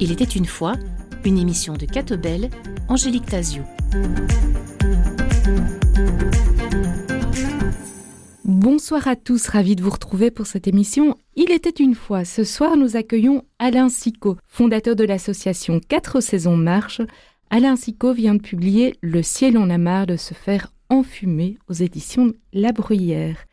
Il était une fois une émission de Catobel, Angélique Tazio. Bonsoir à tous, ravi de vous retrouver pour cette émission. Il était une fois. Ce soir, nous accueillons Alain Sicot, fondateur de l'association 4 saisons marche. Alain Sicot vient de publier Le ciel en a marre de se faire enfumer aux éditions La Bruyère.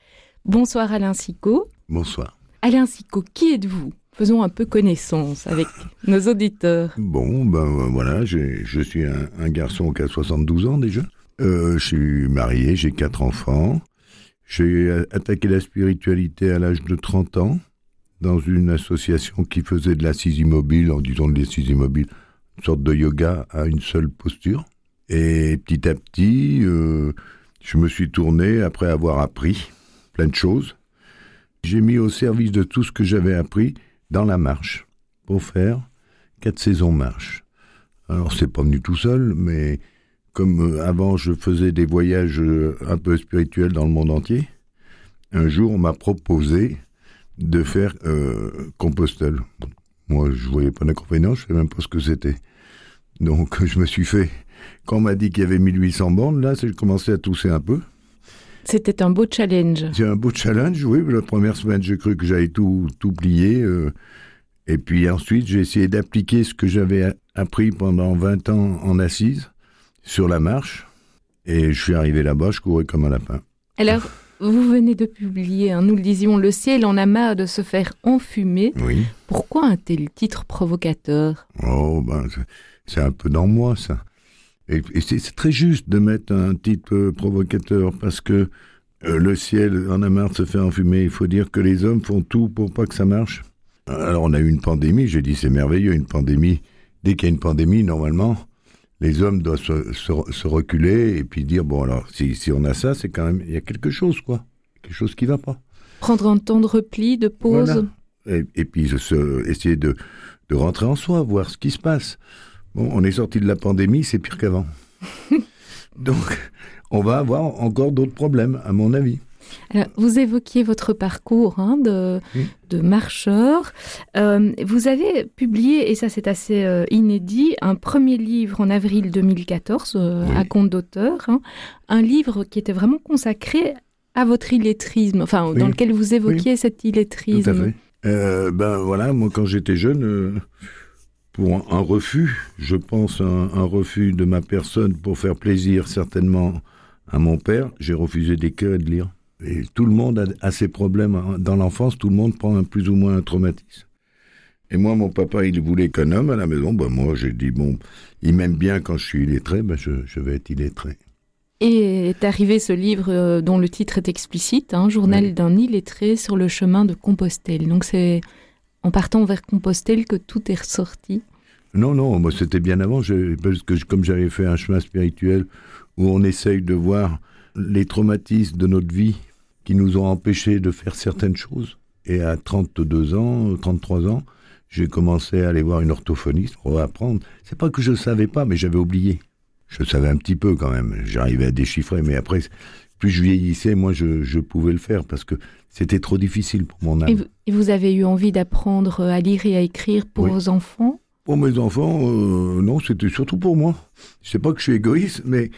Bonsoir Alain Sicot. Bonsoir. Alain Sicot, qui êtes-vous? Faisons un peu connaissance avec nos auditeurs. Bon, ben voilà, je suis un, garçon qui a 72 ans déjà. Euh, je suis marié, j'ai quatre enfants. J'ai attaqué la spiritualité à l'âge de 30 ans dans une association qui faisait de l'assise immobile, en disant de l'assise immobile, une sorte de yoga à une seule posture. Et petit à petit, euh, je me suis tourné après avoir appris plein de choses. J'ai mis au service de tout ce que j'avais appris dans la marche pour faire quatre saisons marche. Alors c'est pas venu tout seul, mais comme euh, avant je faisais des voyages euh, un peu spirituels dans le monde entier, un jour on m'a proposé de faire euh, Compostelle. Moi je voyais pas d'inconvénient, je sais même pas ce que c'était. Donc je me suis fait, quand on m'a dit qu'il y avait 1800 bornes, là j'ai commencé à tousser un peu. C'était un beau challenge. C'est un beau challenge, oui. La première semaine, j'ai cru que j'allais tout, tout plier. et puis ensuite, j'ai essayé d'appliquer ce que j'avais appris pendant 20 ans en assise sur la marche. Et je suis arrivé là-bas, je courais comme un lapin. Alors, vous venez de publier, hein, nous le disions, Le ciel en a marre de se faire enfumer. Oui. Pourquoi un tel titre provocateur? Oh, ben, c'est un peu dans moi, ça. Et, c'est très juste de mettre un titre provocateur parce que euh, le ciel en a marre de se faire enfumer. Il faut dire que les hommes font tout pour pas que ça marche. Alors, on a eu une pandémie, j'ai dit c'est merveilleux, une pandémie. Dès qu'il y a une pandémie, normalement, les hommes doivent se, reculer et puis dire bon alors si, si on a ça c'est quand même il y a quelque chose quoi quelque chose qui va pas prendre un temps de repli de pause et, puis essayer de, de rentrer en soi voir ce qui se passe bon on est sorti de la pandémie c'est pire qu'avant donc on va avoir encore d'autres problèmes à mon avis vous évoquiez votre parcours hein, de, marcheur. Euh, vous avez publié, et ça c'est assez euh, inédit, un premier livre en avril 2014 euh, à compte d'auteur, hein. un livre qui était vraiment consacré à votre illettrisme, enfin dans lequel vous évoquiez cet illettrisme. Tout à fait. ben voilà, moi quand j'étais jeune, pour un, refus, je pense un, un refus de ma personne pour faire plaisir certainement à mon père, j'ai refusé d'écrire et de lire. Et tout le monde a, ses problèmes hein. dans l'enfance, tout le monde prend un, plus ou moins un traumatisme. Et moi, mon papa, il voulait qu'un homme à la maison. Ben moi, j'ai dit, bon, il m'aime bien quand je suis illettré, ben je, je vais être illettré. Et est arrivé ce livre euh, dont le titre est explicite, un hein, Journal d'un illettré sur le chemin de Compostelle. Donc c'est en partant vers Compostelle que tout est ressorti. Non, non, moi c'était bien avant, parce que comme j'avais fait un chemin spirituel où on essaye de voir les traumatismes de notre vie qui nous ont empêchés de faire certaines choses. Et à 32 ans, 33 ans, j'ai commencé à aller voir une orthophoniste pour apprendre. C'est pas que je savais pas, mais j'avais oublié. Je savais un petit peu quand même. J'arrivais à déchiffrer, mais après, plus je vieillissais, moi, je, pouvais le faire parce que c'était trop difficile pour mon âme. Et vous, avez eu envie d'apprendre à lire et à écrire pour vos enfants? Pour mes enfants, euh, non, c'était surtout pour moi. Je sais pas que je suis égoïste, mais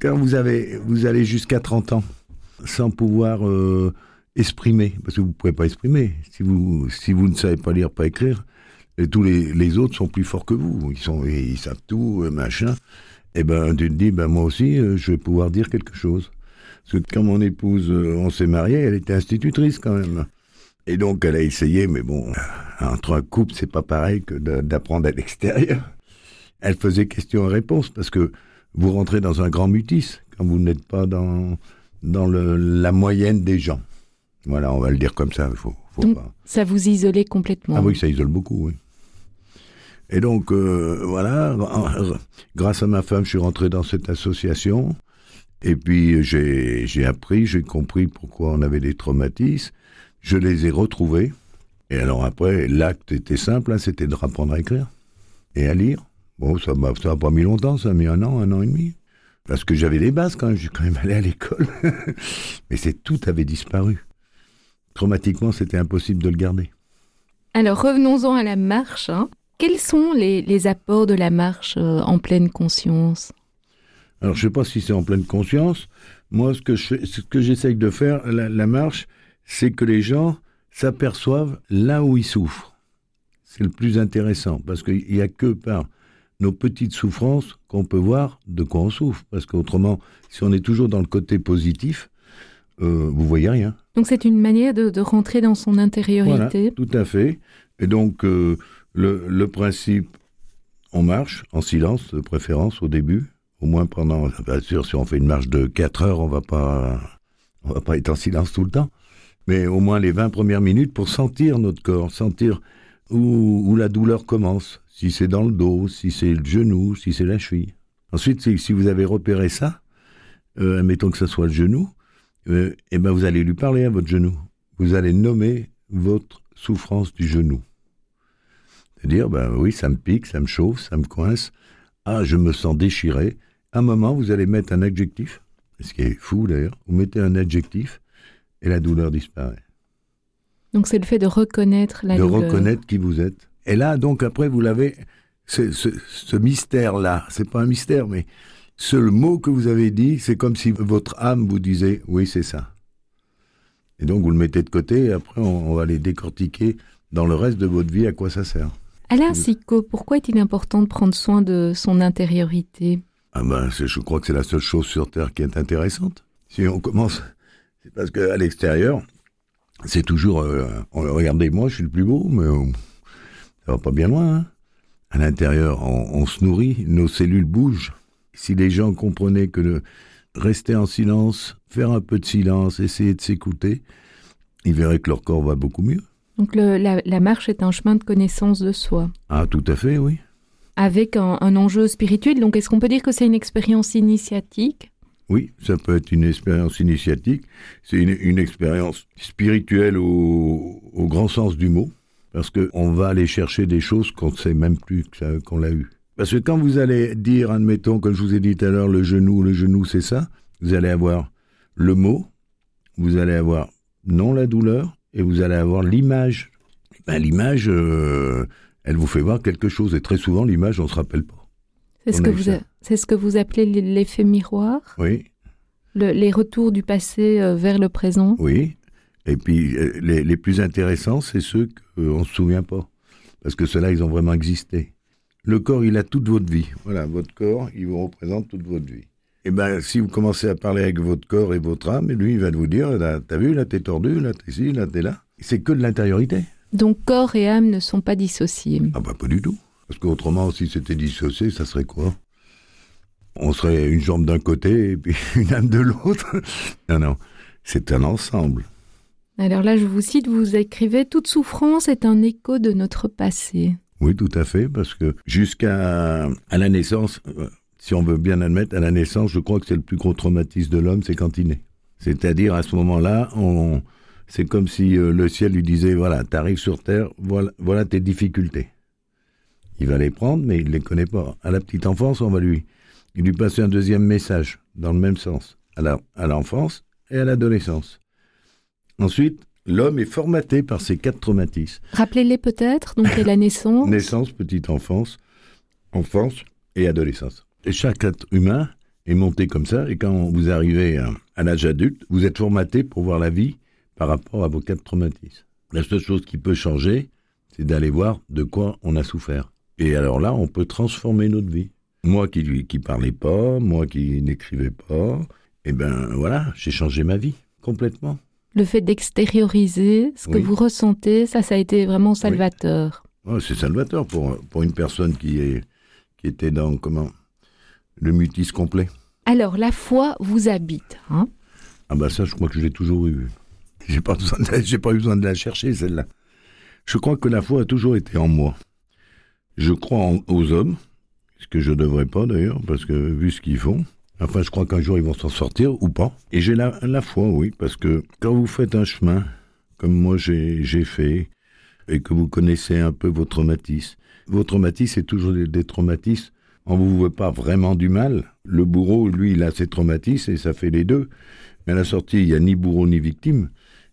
quand vous avez, vous allez jusqu'à 30 ans sans pouvoir euh, exprimer, parce que vous ne pouvez pas exprimer. Si vous, si vous ne savez pas lire, pas écrire, et tous les, les autres sont plus forts que vous. Ils, sont, ils savent tout, euh, machin. Et eh ben, tu te dis, ben, moi aussi, euh, je vais pouvoir dire quelque chose. Parce que quand mon épouse, on s'est marié, elle était institutrice quand même. Et donc, elle a essayé, mais bon, entre un couple, c'est pas pareil que d'apprendre à l'extérieur. Elle faisait question-réponse, parce que vous rentrez dans un grand mutisme quand vous n'êtes pas dans, dans le, la moyenne des gens. Voilà, on va le dire comme ça. Faut, faut donc, ça vous isolait complètement Ah oui, ça isole beaucoup, oui. Et donc, euh, voilà, grâce à ma femme, je suis rentré dans cette association. Et puis, j'ai appris, j'ai compris pourquoi on avait des traumatismes. Je les ai retrouvés. Et alors après, l'acte était simple, hein, c'était de apprendre à écrire et à lire. Bon, ça n'a pas mis longtemps, ça a mis un an, un an et demi. Parce que j'avais des bases quand même, j'ai quand même allé à l'école. Mais c'est tout avait disparu. Traumatiquement, c'était impossible de le garder. Alors revenons-en à la marche. Hein. Quels sont les, apports de la marche euh, en pleine conscience? Alors je ne sais pas si c'est en pleine conscience. Moi, ce que ce que j'essaye de faire, la marche, c'est que les gens s'aperçoivent là où ils souffrent. C'est le plus intéressant, parce qu'il n'y a que par nos petites souffrances qu'on peut voir de quoi on souffre. Parce qu'autrement, si on est toujours dans le côté positif, euh, vous voyez rien. Donc c'est une manière de, rentrer dans son intériorité. tout à fait. Et donc euh, le, principe, on marche en silence de préférence au début, au moins pendant. Bien sûr, si on fait une marche de 4 heures, on va pas, on va pas être en silence tout le temps. Mais au moins les 20 premières minutes pour sentir notre corps, sentir où, la douleur commence, si c'est dans le dos, si c'est le genou, si c'est la cheville. Ensuite, si vous avez repéré ça, euh, admettons que ce soit le genou, euh, eh ben vous allez lui parler à votre genou. Vous allez nommer votre souffrance du genou. C'est-à-dire, ben oui, ça me pique, ça me chauffe, ça me coince. Ah, je me sens déchiré. À un moment, vous allez mettre un adjectif, ce qui est fou d'ailleurs. Vous mettez un adjectif et la douleur disparaît. Donc c'est le fait de reconnaître la de douleur. De reconnaître qui vous êtes. Et là, donc après, vous l'avez, ce, ce, mystère-là, c'est pas un mystère, mais ce mot que vous avez dit, c'est comme si votre âme vous disait, oui, c'est ça. Et donc vous le mettez de côté, et après on, va les décortiquer dans le reste de votre vie à quoi ça sert. Alain Sicot, pourquoi est-il important de prendre soin de son intériorité? Ah ben, Je crois que c'est la seule chose sur Terre qui est intéressante. Si on commence, c'est parce qu'à l'extérieur, c'est toujours, euh, regardez, moi, je suis le plus beau, mais euh, ça va pas bien loin. Hein. à l'intérieur, on, se nourrit, nos cellules bougent. Si les gens comprenaient que rester en silence, faire un peu de silence, essayer de s'écouter, ils verraient que leur corps va beaucoup mieux. Donc la, marche est un chemin de connaissance de soi. Ah, tout à fait, oui. Avec un, un enjeu spirituel, donc est-ce qu'on peut dire que c'est une expérience initiatique? Oui, ça peut être une expérience initiatique, c'est une, expérience spirituelle au, grand sens du mot, parce qu'on va aller chercher des choses qu'on ne sait même plus qu'on l'a eu. Parce que quand vous allez dire, admettons, comme je vous ai dit tout à l'heure, le genou, le genou c'est ça, vous allez avoir le mot, vous allez avoir non la douleur, et vous allez avoir l'image. Ben, l'image, euh, elle vous fait voir quelque chose, et très souvent l'image, on ne se rappelle pas. C'est ce, que vous c'est ce que vous appelez l'effet miroir Oui. les retours du passé euh, vers le présent Oui. Et puis, euh, les, plus intéressants, c'est ceux qu'on ne se souvient pas. Parce que ceux-là, ils ont vraiment existé. Le corps, il a toute votre vie. Voilà, votre corps, il vous représente toute votre vie. Et eh bien, si vous commencez à parler avec votre corps et votre âme, lui, il va vous dire, t'as vu, là, t'es tordu, là, t'es ici, là, t'es là. C'est que de l'intériorité. Donc, corps et âme ne sont pas dissociés. Ah bah, pas du tout. Parce qu'autrement, si c'était dissocié, ça serait quoi? On serait une jambe d'un côté et puis une âme de l'autre. non, non, c'est un ensemble. Alors là, je vous cite, vous écrivez Toute souffrance est un écho de notre passé. Oui, tout à fait, parce que jusqu'à à la naissance, euh, si on veut bien admettre, à la naissance, je crois que c'est le plus gros traumatisme de l'homme, c'est quand il naît. C'est-à-dire, à ce moment-là, on, c'est comme si euh, le ciel lui disait, voilà, t'arrives sur Terre, voilà, voilà tes difficultés. Il va les prendre, mais il ne les connaît pas. À la petite enfance, on va lui, lui passer un deuxième message, dans le même sens, à l'enfance et à l'adolescence. Ensuite, l'homme est formaté par ces quatre traumatismes. Rappelez-les peut-être, donc la naissance. naissance, petite enfance, enfance et adolescence. Et chaque être humain est monté comme ça, et quand vous arrivez à, à l'âge adulte, vous êtes formaté pour voir la vie par rapport à vos quatre traumatismes. La seule chose qui peut changer, c'est d'aller voir de quoi on a souffert. Et alors là, on peut transformer notre vie. Moi qui qui parlais pas, moi qui n'écrivais pas, eh ben voilà, j'ai changé ma vie complètement. Le fait d'extérioriser ce que vous ressentez, ça, ça a été vraiment salvateur. Oh, c'est salvateur pour, pour une personne qui, est, qui était dans comment le mutisme complet. Alors, la foi vous habite, hein? Ah bah ça, je crois que je l'ai toujours eu. J'ai pas j'ai pas eu besoin de la chercher celle-là. Je crois que la foi a toujours été en moi. Je crois aux hommes, ce que je ne devrais pas d'ailleurs, parce que vu ce qu'ils font, enfin je crois qu'un jour ils vont s'en sortir ou pas. Et j'ai la, la foi, oui, parce que quand vous faites un chemin, comme moi j'ai fait, et que vous connaissez un peu vos traumatismes, vos traumatismes, c'est toujours des, traumatismes on vous veut pas vraiment du mal. Le bourreau, lui, il a ses traumatismes et ça fait les deux. Mais à la sortie, il n'y a ni bourreau ni victime.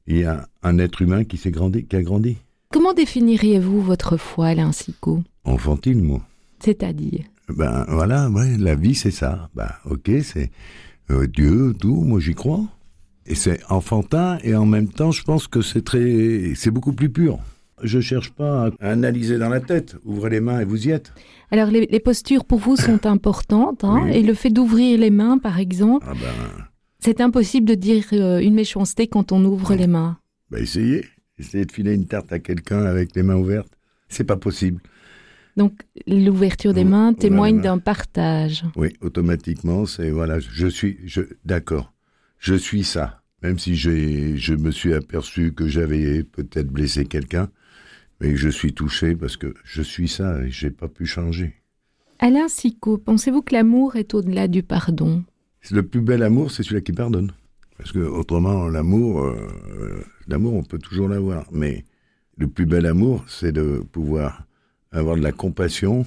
Il y a un être humain qui s'est grandi, qui a grandi. Comment définiriez-vous votre foi, Alain Sicot? Enfantine, moi. C'est-à-dire? Ben voilà, ouais, la vie c'est ça. Ben ok, c'est euh, Dieu, tout, moi j'y crois. Et c'est enfantin et en même temps, je pense que c'est très, c'est beaucoup plus pur. Je cherche pas à analyser dans la tête. Ouvrez les mains et vous y êtes. Alors les, les postures pour vous sont importantes, hein, Oui. et le fait d'ouvrir les mains, par exemple, Ah ben, c'est impossible de dire euh, une méchanceté quand on ouvre les mains. ben essayez. Essayez de filer une tarte à quelqu'un avec les mains ouvertes. C'est pas possible. Donc l'ouverture des mains témoigne d'un partage. Oui, automatiquement, c'est voilà, je suis, je, d'accord, je suis ça. Même si je me suis aperçu que j'avais peut-être blessé quelqu'un, mais que je suis touché parce que je suis ça et j'ai pas pu changer. Alain Sicot, pensez-vous que l'amour est au-delà du pardon? Le plus bel amour, c'est celui-là qui pardonne. Parce que autrement, l'amour, euh, l'amour, on peut toujours l'avoir. Mais le plus bel amour, c'est de pouvoir avoir de la compassion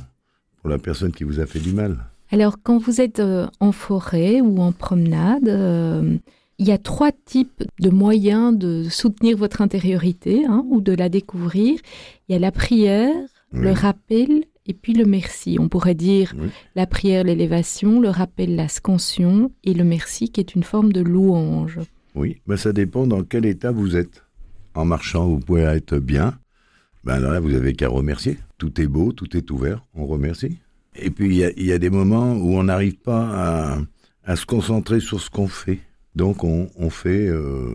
pour la personne qui vous a fait du mal. Alors, quand vous êtes euh, en forêt ou en promenade, euh, il y a trois types de moyens de soutenir votre intériorité hein, ou de la découvrir. Il y a la prière, le rappel et puis le merci. On pourrait dire Oui. la prière, l'élévation, le rappel, la scansion et le merci qui est une forme de louange. Oui, ben ça dépend dans quel état vous êtes. En marchant, vous pouvez être bien. Ben alors là, vous avez qu'à remercier. Tout est beau, tout est ouvert, on remercie. Et puis, il y a, il y a des moments où on n'arrive pas à, à se concentrer sur ce qu'on fait. Donc, on, on fait, euh,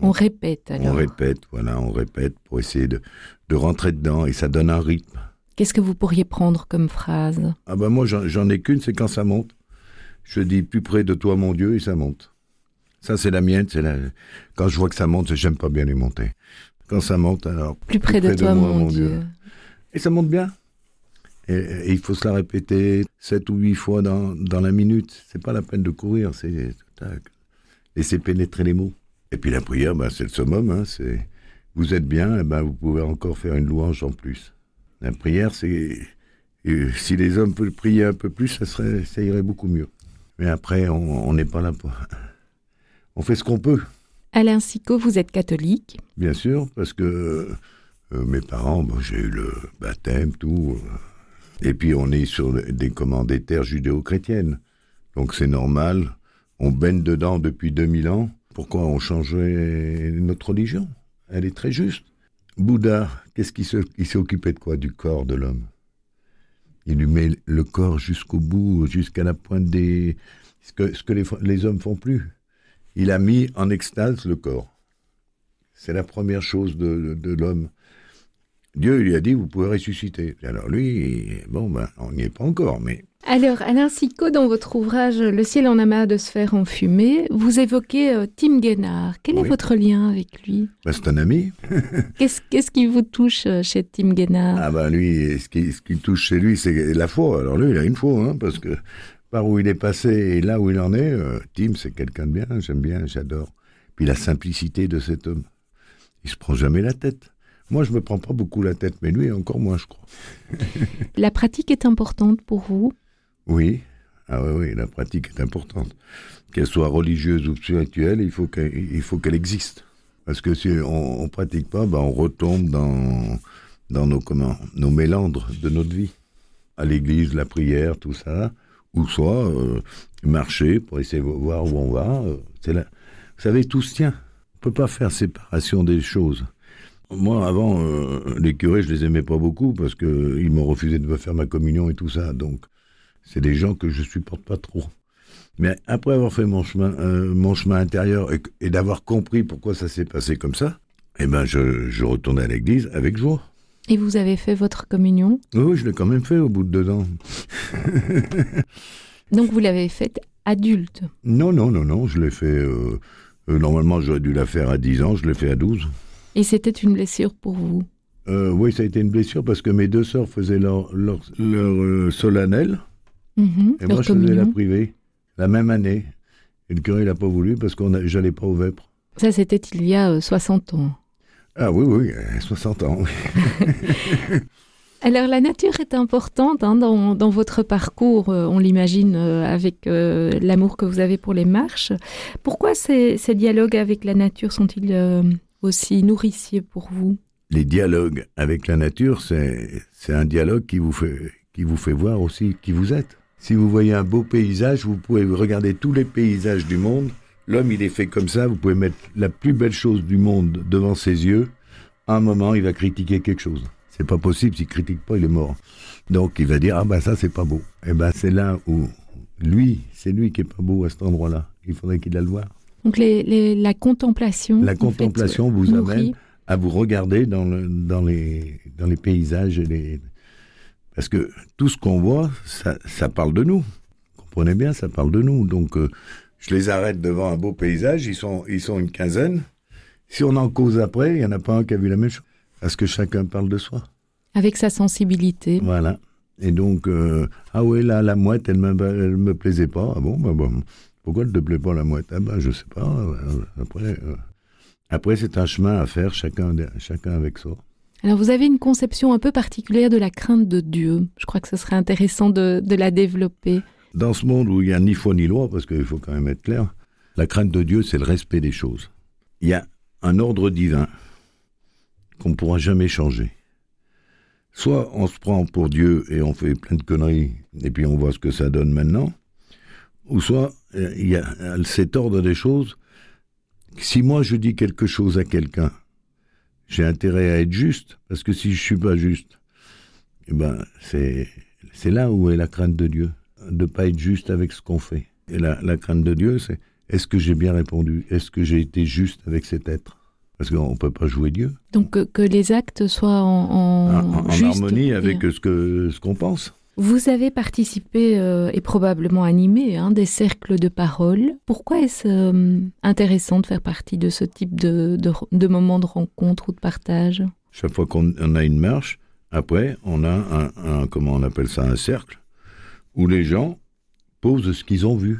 On répète alors. on répète, voilà, on répète pour essayer de, de rentrer dedans et ça donne un rythme. Qu'est-ce que vous pourriez prendre comme phrase? Ah ben moi, j'en ai qu'une, c'est quand ça monte. Je dis plus près de toi, mon Dieu, et ça monte. Ça, c'est la mienne. C'est la... Quand je vois que ça monte, j'aime pas bien les monter. Quand ça monte, alors Plus près de près de toi, moi, mon mon Dieu. Dieu. Et ça monte bien. Et, et il faut se la répéter sept ou huit fois dans, dans la minute. C'est pas la peine de courir, c'est tac. Laisser pénétrer les mots. Et puis la prière, ben, c'est le summum. Hein, c'est vous êtes bien, eh ben, vous pouvez encore faire une louange en plus. La prière, c'est si les hommes peuvent prier un peu plus, ça serait, ça irait beaucoup mieux. Mais après, on n'est pas là pour. On fait ce qu'on peut. Alain Sicot, vous êtes catholique. Bien sûr, parce que euh, mes parents, bon, j'ai eu le baptême, tout. euh, et puis on est sur des commandes des terres judéo-chrétiennes. Donc c'est normal. On baigne dedans depuis 2000 ans. Pourquoi on changerait notre religion? Elle est très juste. Bouddha, qu'est-ce qu'il se- il s'est occupé de quoi? Du corps de l'homme. Il lui met le corps jusqu'au bout, jusqu'à la pointe des... Ce que, les, les hommes font plus. Il a mis en extase le corps. C'est la première chose de, de- de l'homme. Dieu lui a dit, vous pouvez ressusciter. Alors lui, bon, ben, on n'y est pas encore, mais Alors, Alain Sicot, dans votre ouvrage Le ciel en amas de sphères en fumée, vous évoquez euh, Tim Guénard. Quel est votre lien avec lui? Ben, c'est un ami. Qu'est-ce qu'est-ce qui vous touche euh, chez Tim Guénard Ah ben lui, ce qui, ce qui touche chez lui, c'est la foi. Alors lui, il a une foi, hein, parce que par où il est passé et là où il en est, euh, Tim, c'est quelqu'un de bien, j'aime bien, j'adore. Puis la simplicité de cet homme. Il se prend jamais la tête. Moi, je me prends pas beaucoup la tête, mais lui, encore moins, je crois. La pratique est importante pour vous? Oui, ah oui, oui, la pratique est importante. Qu'elle soit religieuse ou spirituelle, il faut qu'elle, existe. Parce que si on, on pratique pas, ben on retombe dans, dans nos, comment, nos mélandres de notre vie. À l'église, la prière, tout ça, ou soit euh, marcher pour essayer de voir où on va. euh, c'est là. Vous savez, tout se tient. On peut pas faire séparation des choses. Moi, avant, euh, les curés, je les aimais pas beaucoup parce que ils m'ont refusé de me faire ma communion et tout ça. Donc, c'est des gens que je supporte pas trop. Mais après avoir fait mon chemin, euh, mon chemin intérieur et, et d'avoir compris pourquoi ça s'est passé comme ça, eh ben, je, je retournais à l'église avec joie. Et vous avez fait votre communion? Oui, je l'ai quand même fait au bout de deux ans. Donc vous l'avez faite adulte? Non, non, non, non, je l'ai fait. euh, euh, normalement, j'aurais dû la faire à 10 ans, je l'ai fait à 12. Et c'était une blessure pour vous? Euh, oui, ça a été une blessure parce que mes deux sœurs faisaient leur, leur, leur, solennel Mhm, et moi je faisais la privée la même année. Et le curé, il n'a pas voulu parce que j'allais pas au vêpres. Ça, c'était il y a euh, 60 ans. Ah oui, oui, euh, 60 ans. oui. Alors la nature est importante hein, dans, votre parcours, euh, on l'imagine euh, avec euh, l'amour que vous avez pour les marches. Pourquoi ces, dialogues avec la nature sont-ils aussi nourriciers pour vous? Les dialogues avec la nature, c'est un dialogue qui vous, fait, qui vous fait voir aussi qui vous êtes. Si vous voyez un beau paysage, vous pouvez regarder tous les paysages du monde. L'homme, il est fait comme ça, vous pouvez mettre la plus belle chose du monde devant ses yeux. À un moment, il va critiquer quelque chose. C'est pas possible, s'il critique pas, il est mort. Donc il va dire ah ben ça c'est pas beau. Et eh ben c'est là où lui, c'est lui qui est pas beau à cet endroit-là. Il faudrait qu'il aille le voir. Donc les, la contemplation. La contemplation vous amène à vous regarder dans, le, dans, les, dans les paysages et les, parce que tout ce qu'on voit, ça, ça, parle de nous. comprenez bien, ça parle de nous. Donc, euh, je les arrête devant un beau paysage, ils sont, ils sont une quinzaine. Si on en cause après, il n'y en a pas un qui a vu la même chose. Parce que chacun parle de soi. Avec sa sensibilité. Voilà. Et donc, euh, ah ouais, là, la mouette, elle me, me plaisait pas. Ah bon, bah bon, pourquoi elle te plaît pas la mouette? Ah ben, je sais pas. Euh, après, euh, après c'est un chemin à faire, chacun, chacun avec soi. Alors, vous avez une conception un peu particulière de la crainte de Dieu. Je crois que ce serait intéressant de, la développer. Dans ce monde où il n'y a ni foi ni loi, parce qu'il faut quand même être clair, la crainte de Dieu, c'est le respect des choses. Il y a un ordre divin qu'on ne pourra jamais changer. Soit on se prend pour Dieu et on fait plein de conneries, et puis on voit ce que ça donne maintenant, ou soit euh, il y a cet ordre des choses. Si moi je dis quelque chose à quelqu'un, j'ai intérêt à être juste, parce que si je suis pas juste, eh ben c'est c'est là où est la crainte de Dieu, de pas être juste avec ce qu'on fait. Et la, la crainte de Dieu, c'est est-ce que j'ai bien répondu? Est-ce que j'ai été juste avec cet être? Parce qu'on ne peut pas jouer Dieu. Donc que, les actes soient en, en, harmonie avec ce qu'on ce qu'on pense. Vous avez participé euh, et probablement animé hein, des cercles de parole. Pourquoi est-ce euh, intéressant de faire partie de ce type de, de, moments de rencontre ou de partage? Chaque fois qu'on a une marche, après, on a un, comment on appelle ça, un cercle, où les gens posent ce qu'ils ont vu,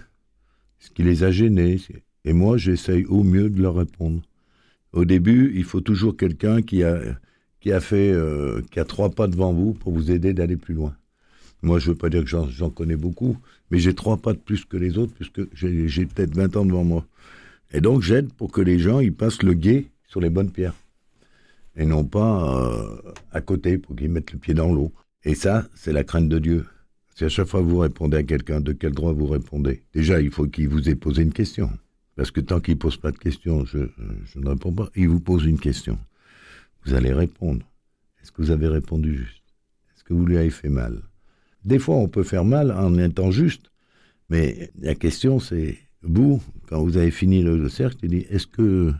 ce qui les a gênés. Et moi, j'essaye au mieux de leur répondre. Au début, il faut toujours quelqu'un qui a, qui a euh, qui a trois pas devant vous pour vous aider d'aller plus loin. Moi, je veux pas dire que j'en connais beaucoup, mais j'ai trois pas de plus que les autres, puisque j'ai peut-être 20 ans devant moi. Et donc, j'aide pour que les gens, ils passent le guet sur les bonnes pierres. Et non pas euh, à côté, pour qu'ils mettent le pied dans l'eau. Et ça, c'est la crainte de Dieu. Si à chaque fois vous répondez à quelqu'un, de quel droit vous répondez? Déjà, il faut qu'il vous ait posé une question. Parce que tant qu'il ne pose pas de questions, je, ne réponds pas. Il vous pose une question. Vous allez répondre. Est-ce que vous avez répondu juste? Est-ce que vous lui avez fait mal? Des fois, on peut faire mal en étant juste. Mais la question, c'est, vous, quand vous avez fini le, cercle, est-ce que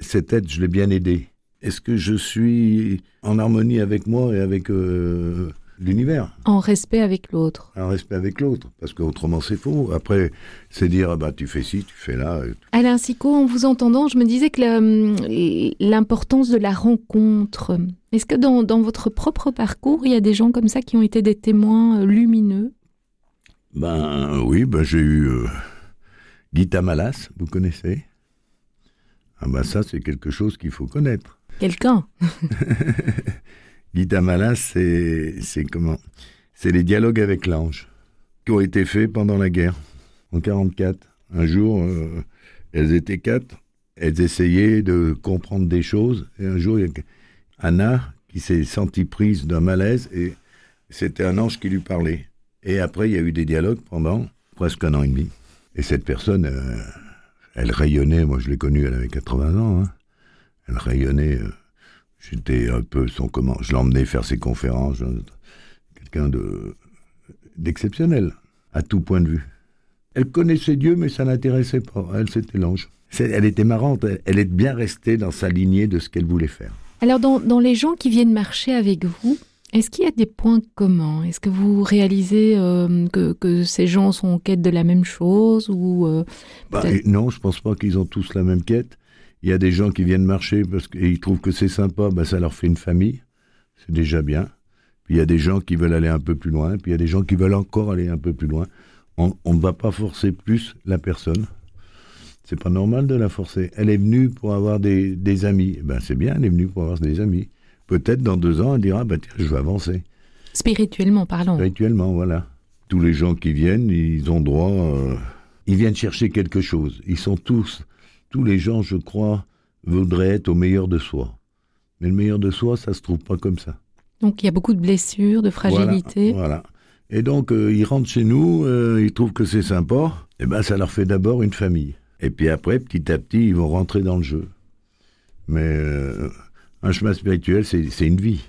cette aide, je l'ai bien aidé Est-ce que je suis en harmonie avec moi et avec euh, l'univers. En respect avec l'autre. En respect avec l'autre, parce qu'autrement c'est faux. Après, c'est dire, ah bah, tu fais ci, tu fais là. Alain Sicot, en vous entendant, je me disais que l'importance de la rencontre, est-ce que dans, votre propre parcours, il y a des gens comme ça qui ont été des témoins euh, lumineux? Ben oui, ben, j'ai eu euh, Gita Malas, vous connaissez? Ah ben ça, c'est quelque chose qu'il faut connaître. Quelqu'un Gita Malas, c'est comment? C'est les dialogues avec l'ange qui ont été faits pendant la guerre en 44. Un jour, euh, elles étaient quatre, elles essayaient de comprendre des choses, et un jour, il y a Anna qui s'est sentie prise d'un malaise, et c'était un ange qui lui parlait. Et après, il y a eu des dialogues pendant presque un an et demi. Et cette personne, euh, elle rayonnait, moi je l'ai connue, elle avait 80 ans, hein. elle rayonnait. Euh, J'étais un peu son comment. Je l'emmenais faire ses conférences. Quelqu'un de d'exceptionnel, à tout point de vue. Elle connaissait Dieu, mais ça n'intéressait pas. Elle, c'était l'ange. Elle était marrante. Elle, est bien restée dans sa lignée de ce qu'elle voulait faire. Alors, dans, dans, les gens qui viennent marcher avec vous, est-ce qu'il y a des points communs? Est-ce que vous réalisez euh, que, que, ces gens sont en quête de la même chose ou euh, bah, Non, je pense pas qu'ils ont tous la même quête. Il y a des gens qui viennent marcher parce qu'ils trouvent que c'est sympa, ben ça leur fait une famille. C'est déjà bien. Puis il y a des gens qui veulent aller un peu plus loin, puis il y a des gens qui veulent encore aller un peu plus loin. On, ne va pas forcer plus la personne. C'est pas normal de la forcer. Elle est venue pour avoir des, amis. Ben c'est bien, elle est venue pour avoir des amis. peut-être dans deux ans, elle dira, tiens, je vais avancer. Spirituellement parlant. Spirituellement, voilà. Tous les gens qui viennent, ils ont droit, euh, ils viennent chercher quelque chose. Ils sont tous, tous les gens, je crois, voudraient être au meilleur de soi. Mais le meilleur de soi, ça se trouve pas comme ça. Donc il y a beaucoup de blessures, de fragilité. Voilà. Et donc euh, ils rentrent chez nous, euh, ils trouvent que c'est sympa. Et ben ça leur fait d'abord une famille. Et puis après, petit à petit, ils vont rentrer dans le jeu. Mais euh, un chemin spirituel, c'est une vie.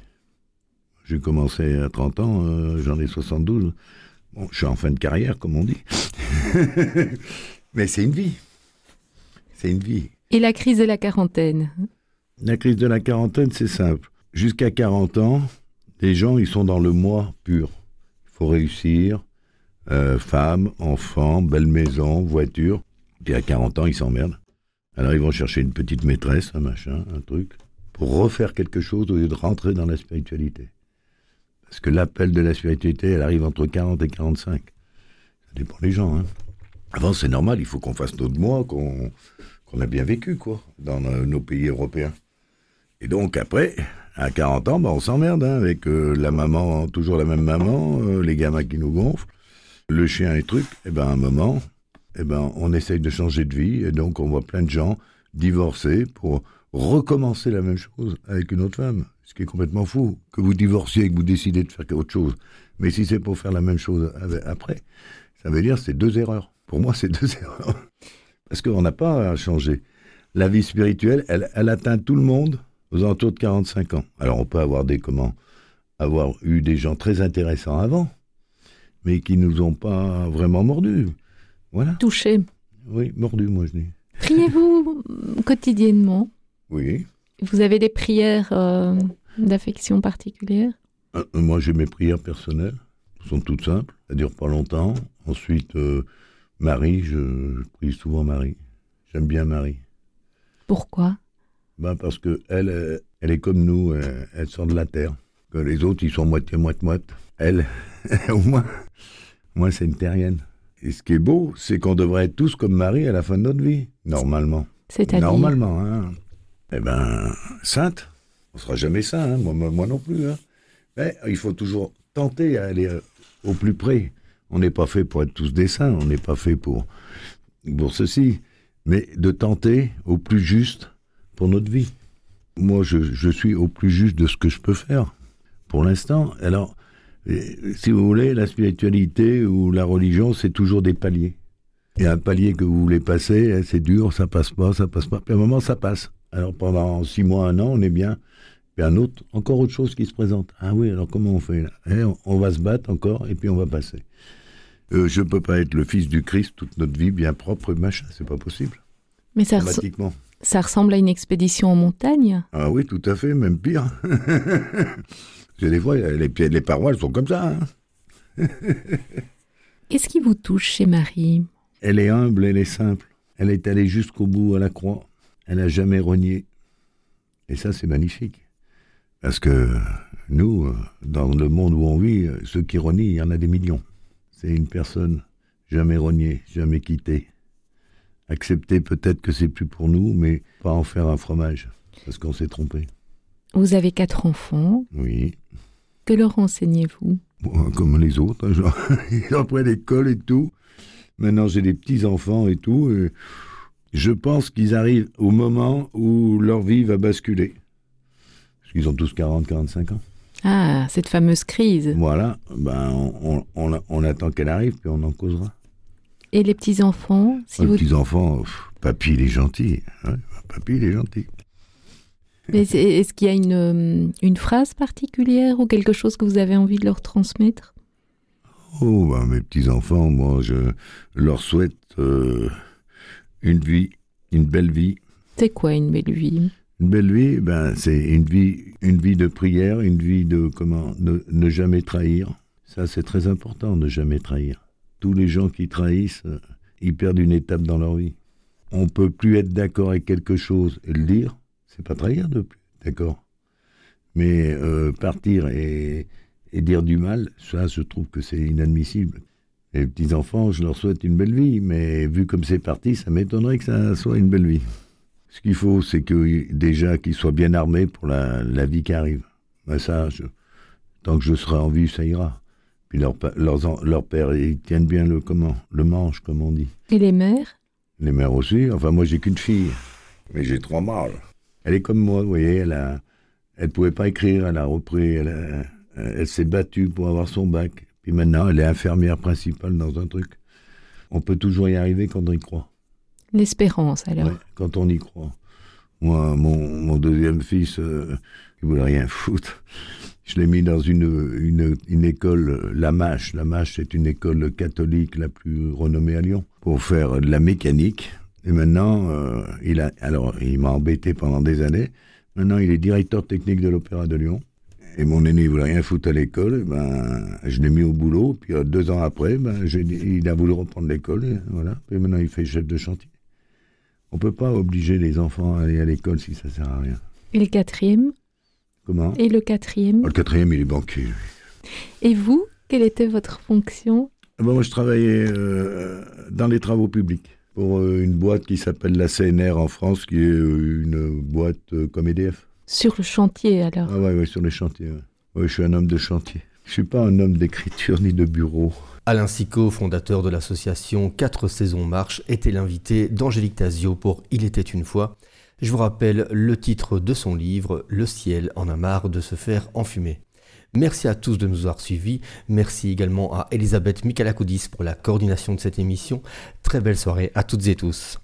J'ai commencé à 30 ans, j'en ai 72. Bon, je suis en fin de carrière, comme on dit. Mais c'est une vie. C'est une vie. Et la crise de la quarantaine La crise de la quarantaine, c'est simple. Jusqu'à 40 ans, les gens, ils sont dans le moi pur. Il faut réussir. Euh, femme, enfant, belle maison, voiture. Puis à 40 ans, ils s'emmerdent. Alors ils vont chercher une petite maîtresse, un machin, un truc, pour refaire quelque chose au lieu de rentrer dans la spiritualité. Parce que l'appel de la spiritualité, elle arrive entre 40 et 45. Ça dépend des gens. Hein. Avant, c'est normal, il faut qu'on fasse notre moi, qu'on a bien vécu, quoi, dans nos pays européens. Et donc après, à 40 ans, bah, on s'emmerde hein, avec euh, la maman, toujours la même maman, euh, les gamins qui nous gonflent, le chien et trucs. Et ben à un moment, et ben on essaye de changer de vie et donc on voit plein de gens divorcer pour recommencer la même chose avec une autre femme. Ce qui est complètement fou. Que vous divorciez et que vous décidez de faire autre chose. Mais si c'est pour faire la même chose après, ça veut dire c'est deux erreurs. Pour moi, c'est deux erreurs. Parce qu'on n'a pas à changer. La vie spirituelle, elle, elle atteint tout le monde aux alentours de 45 ans. Alors on peut avoir des comment avoir eu des gens très intéressants avant, mais qui nous ont pas vraiment mordus. Voilà. Touchés. Oui, mordus, moi je dis. Priez-vous quotidiennement? Oui. Vous avez des prières euh, d'affection particulière? Euh, Moi j'ai mes prières personnelles. Elles sont toutes simples. Elles durent pas longtemps. Ensuite, euh, Marie, je, je prie souvent Marie. J'aime bien Marie. Pourquoi? Ben parce que elle, elle est comme nous, elle, sort de la terre. Que les autres, ils sont moitié, moite, moite. Elle, au moins, moi, c'est une terrienne. Et ce qui est beau, c'est qu'on devrait être tous comme Marie à la fin de notre vie, normalement. C'est-à-dire? Normalement, hein. Eh ben, sainte. On sera jamais saint, hein. moi, moi, non plus. Hein. Mais il faut toujours tenter à aller euh, au plus près. On n'est pas fait pour être tous des saints, on n'est pas fait pour, pour ceci. Mais de tenter au plus juste pour notre vie. Moi, je, suis au plus juste de ce que je peux faire, pour l'instant. Alors, si vous voulez, la spiritualité ou la religion, c'est toujours des paliers. A un palier que vous voulez passer, hein, c'est dur, ça passe pas, ça passe pas. Puis à un moment, ça passe. Alors pendant six mois, un an, on est bien. Puis un autre, encore autre chose qui se présente. Ah oui, alors comment on fait là? Eh, on, va se battre encore et puis on va passer. Euh, je ne peux pas être le fils du Christ toute notre vie bien propre, machin, c'est pas possible. Mais ça, ça ressemble à une expédition en montagne? Ah oui, tout à fait, même pire. des fois, les, les parois, elles sont comme ça. Hein. Qu'est-ce qui vous touche chez Marie? Elle est humble, elle est simple. Elle est allée jusqu'au bout à la croix. Elle n'a jamais renié. Et ça, c'est magnifique. Parce que nous, dans le monde où on vit, ceux qui renient, il y en a des millions. C'est une personne jamais reniée, jamais quittée accepter peut-être que c'est plus pour nous, mais pas en faire un fromage, parce qu'on s'est trompé. Vous avez quatre enfants. Oui. Que leur enseignez-vous? Comme les autres, hein, genre, apprennent l'école et tout. Maintenant, j'ai des petits-enfants et tout. je pense qu'ils arrivent au moment où leur vie va basculer. Parce qu'ils ont tous 40, 45 ans. Ah, cette fameuse crise. Voilà, ben, on, on attend qu'elle arrive, puis on en causera. Et les petits-enfants Les petits-enfants, papy, il est gentil. Hein, papy, il est gentil. est-ce qu'il y a une, euh, une, phrase particulière ou quelque chose que vous avez envie de leur transmettre? Oh, ben, mes petits-enfants, moi, je leur souhaite euh, une vie, une belle vie. C'est quoi une belle vie? Une belle vie, ben, c'est une vie, une vie de prière, une vie de comment ne jamais trahir. Ça, c'est très important, ne jamais trahir tous les gens qui trahissent, euh, ils perdent une étape dans leur vie. On peut plus être d'accord avec quelque chose et le dire, c'est pas trahir de plus, d'accord. Mais euh, partir et, dire du mal, ça, je trouve que c'est inadmissible. Les petits enfants, je leur souhaite une belle vie, mais vu comme c'est parti, ça m'étonnerait que ça soit une belle vie. Ce qu'il faut, c'est que déjà qu'ils soient bien armés pour la, vie qui arrive. Ben ça, tant que je serai en vie, ça ira. Puis leur, leur père, ils tiennent bien le comment, le manche, comme on dit. Et les mères? Les mères aussi. Enfin, moi, j'ai qu'une fille, mais j'ai trois mâles. Elle est comme moi, vous voyez. Elle a, elle pouvait pas écrire. Elle a repris. Elle, elle s'est battue pour avoir son bac. Puis maintenant, elle est infirmière principale dans un truc. On peut toujours y arriver quand on y croit. L'espérance, alors. quand on y croit. Moi, mon, deuxième fils, euh, il voulait rien foutre. Je l'ai mis dans une, une, école, la Mâche. La Mâche, c'est une école catholique la plus renommée à Lyon, pour faire de la mécanique. Et maintenant, euh, il a, alors, il m'a embêté pendant des années. Maintenant, il est directeur technique de l'Opéra de Lyon. Et mon aîné, il voulait rien foutre à l'école. Ben, je l'ai mis au boulot. Puis euh, deux ans après, ben, il a voulu reprendre l'école. Voilà. Et maintenant, il fait chef de chantier. On peut pas obliger les enfants à aller à l'école si ça sert à rien. Et le quatrième? Comment? Et le quatrième? Oh, Le quatrième, il est banquier. Et vous, quelle était votre fonction? Ben, Moi, je travaillais euh, dans les travaux publics pour euh, une boîte qui s'appelle la CNR en France, qui est euh, une boîte comme EDF. Sur le chantier, alors? Ah ouais, sur les chantiers. Ouais. je suis un homme de chantier. Je suis pas un homme d'écriture ni de bureau. Alain Sicot, fondateur de l'association 4 saisons marche, était l'invité d'Angélique Tazio pour Il était une fois. Je vous rappelle le titre de son livre Le ciel en a marre de se faire enfumer. Merci à tous de nous avoir suivis. Merci également à Elisabeth Michalakoudis pour la coordination de cette émission. Très belle soirée à toutes et tous.